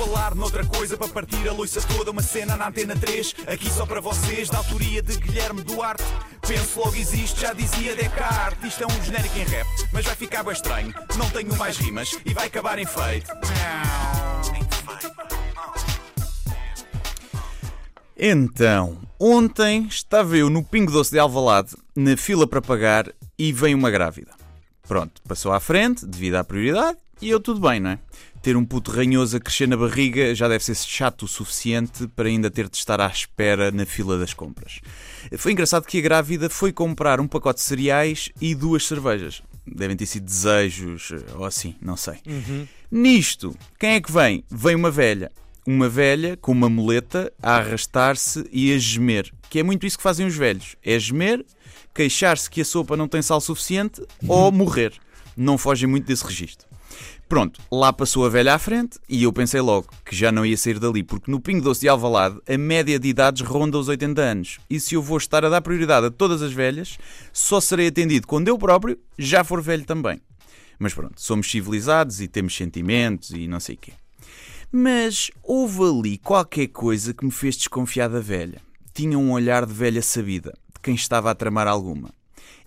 falar noutra coisa para partir a loiça toda, uma cena na antena 3, aqui só para vocês, da autoria de Guilherme Duarte. Penso logo existe, já dizia Descartes. Isto é um genérico em rap, mas vai ficar bem estranho. Não tenho mais rimas e vai acabar em feito. Então, ontem estava eu no Pingo Doce de Alvalade, na fila para pagar, e vem uma grávida. Pronto, passou à frente, devido à prioridade, e eu tudo bem, não é? Ter um puto ranhoso a crescer na barriga já deve ser chato o suficiente para ainda ter de estar à espera na fila das compras. Foi engraçado que a grávida foi comprar um pacote de cereais e duas cervejas. Devem ter sido desejos ou assim, não sei. Nisto, quem é que vem? Vem uma velha. Uma velha com uma muleta a arrastar-se e a gemer. Que é muito isso que fazem os velhos. É gemer, queixar-se que a sopa não tem sal suficiente ou morrer. Não fogem muito desse registro. Pronto, lá passou a velha à frente e eu pensei logo que já não ia sair dali, porque no Pingo Doce de Alvalade a média de idades ronda os 80 anos. E se eu vou estar a dar prioridade a todas as velhas, só serei atendido quando eu próprio já for velho também. Mas pronto, somos civilizados e temos sentimentos e não sei o quê. Mas houve ali qualquer coisa que me fez desconfiar da velha. Tinha um olhar de velha sabida, de quem estava a tramar alguma.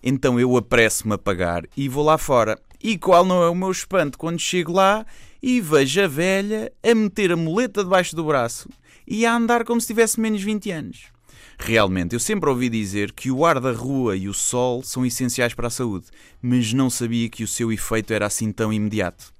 Então eu apresso-me a pagar e vou lá fora. E qual não é o meu espanto quando chego lá e vejo a velha a meter a muleta debaixo do braço e a andar como se tivesse menos 20 anos. Realmente, eu sempre ouvi dizer que o ar da rua e o sol são essenciais para a saúde, mas não sabia que o seu efeito era assim tão imediato.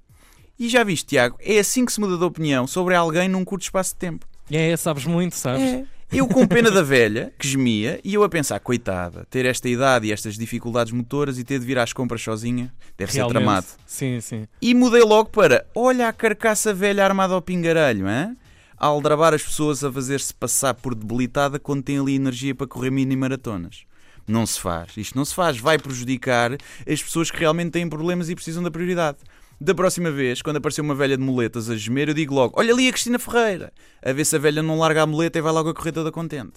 E já viste, Tiago, é assim que se muda de opinião sobre alguém num curto espaço de tempo. É, sabes muito, sabes? É. Eu com pena da velha, que gemia, e eu a pensar, coitada, ter esta idade e estas dificuldades motoras e ter de vir às compras sozinha, deve ser Realmente. tramado. Sim, sim. E mudei logo para, olha a carcaça velha armada ao pingarelho, hein? A aldrabar as pessoas a fazer-se passar por debilitada quando tem ali energia para correr mini maratonas. Não se faz. Isto não se faz. Vai prejudicar as pessoas que realmente têm problemas e precisam da prioridade. Da próxima vez, quando aparecer uma velha de muletas a gemer, eu digo logo: Olha ali a Cristina Ferreira, a ver se a velha não larga a muleta e vai logo a correr toda contente.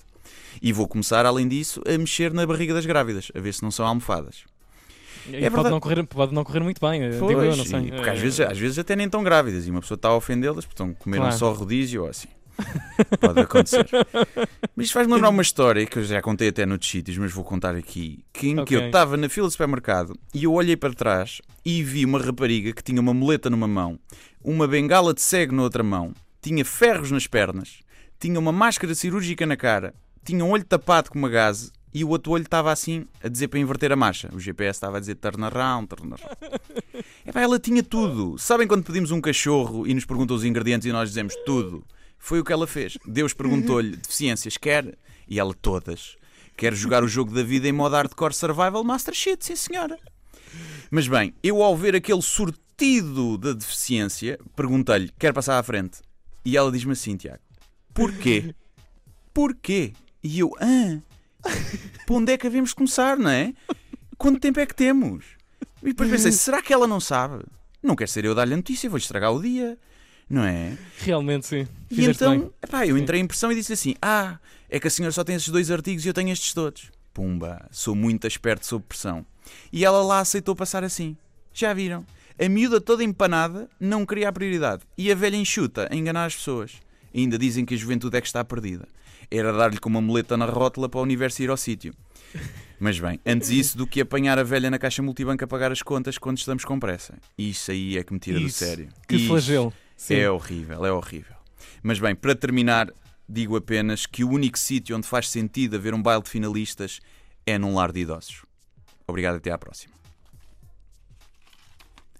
E vou começar, além disso, a mexer na barriga das grávidas, a ver se não são almofadas. É pode, verdade. não correr, pode não correr muito bem, eh, digo eu, Pois, não sei. e- porque às Eh, vezes, às vezes até nem estão grávidas e uma pessoa está a ofendê-las porque estão comeram Claro. só rodízio ou assim. Pode acontecer. Mas isto faz-me lembrar uma história que eu já contei até noutros sítios, mas vou contar aqui. Que em que Ok. eu estava na fila do supermercado e eu olhei para trás e vi uma rapariga que tinha uma muleta numa mão, uma bengala de cego na outra mão, tinha ferros nas pernas, tinha uma máscara cirúrgica na cara, tinha um olho tapado com uma gaze e o outro olho estava assim a dizer para inverter a marcha. O GPS estava a dizer turn around, turn around. Epá, ela tinha tudo. Sabem quando pedimos um cachorro e nos perguntam os ingredientes e nós dizemos tudo? Foi o que ela fez. Deus perguntou-lhe deficiências, quer? E ela todas. Quer jogar o jogo da vida em modo hardcore survival master shit, sim senhora. Mas bem, eu ao ver aquele sortido da deficiência, perguntei-lhe, quer passar à frente? E ela diz-me assim, Tiago, porquê? Porquê? E eu, ah, para onde é que havemos começar, não é? Quanto tempo é que temos? E depois pensei, será que ela não sabe? Não quer ser eu dar-lhe a notícia, vou estragar o dia, não é? Realmente, sim. E Fizeste então, bem. epá, eu entrei em pressão e disse assim: Ah, é que a senhora só tem esses dois artigos e eu tenho estes todos. Pumba, sou muito esperto sob pressão. E ela lá aceitou passar assim. Já viram? A miúda toda empanada não queria a prioridade. E a velha enxuta a enganar as pessoas. Ainda dizem que a juventude é que está perdida. Era dar-lhe com uma muleta na rótula para o universo ir ao sítio. Mas bem, antes isso do que apanhar a velha na caixa multibanco a pagar as contas quando estamos com pressa. Isso aí é que me tira do Isso. sério. Que Isso. flagelo. Sim. É horrível, é horrível. Mas bem, para terminar, digo apenas que o único sítio onde faz sentido haver um baile de finalistas é num lar de idosos. Obrigado, até à próxima.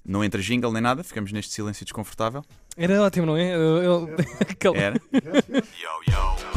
Não entra jingle nem nada, ficamos neste silêncio desconfortável. Era ótimo, não é? Eu- eu- Era? Por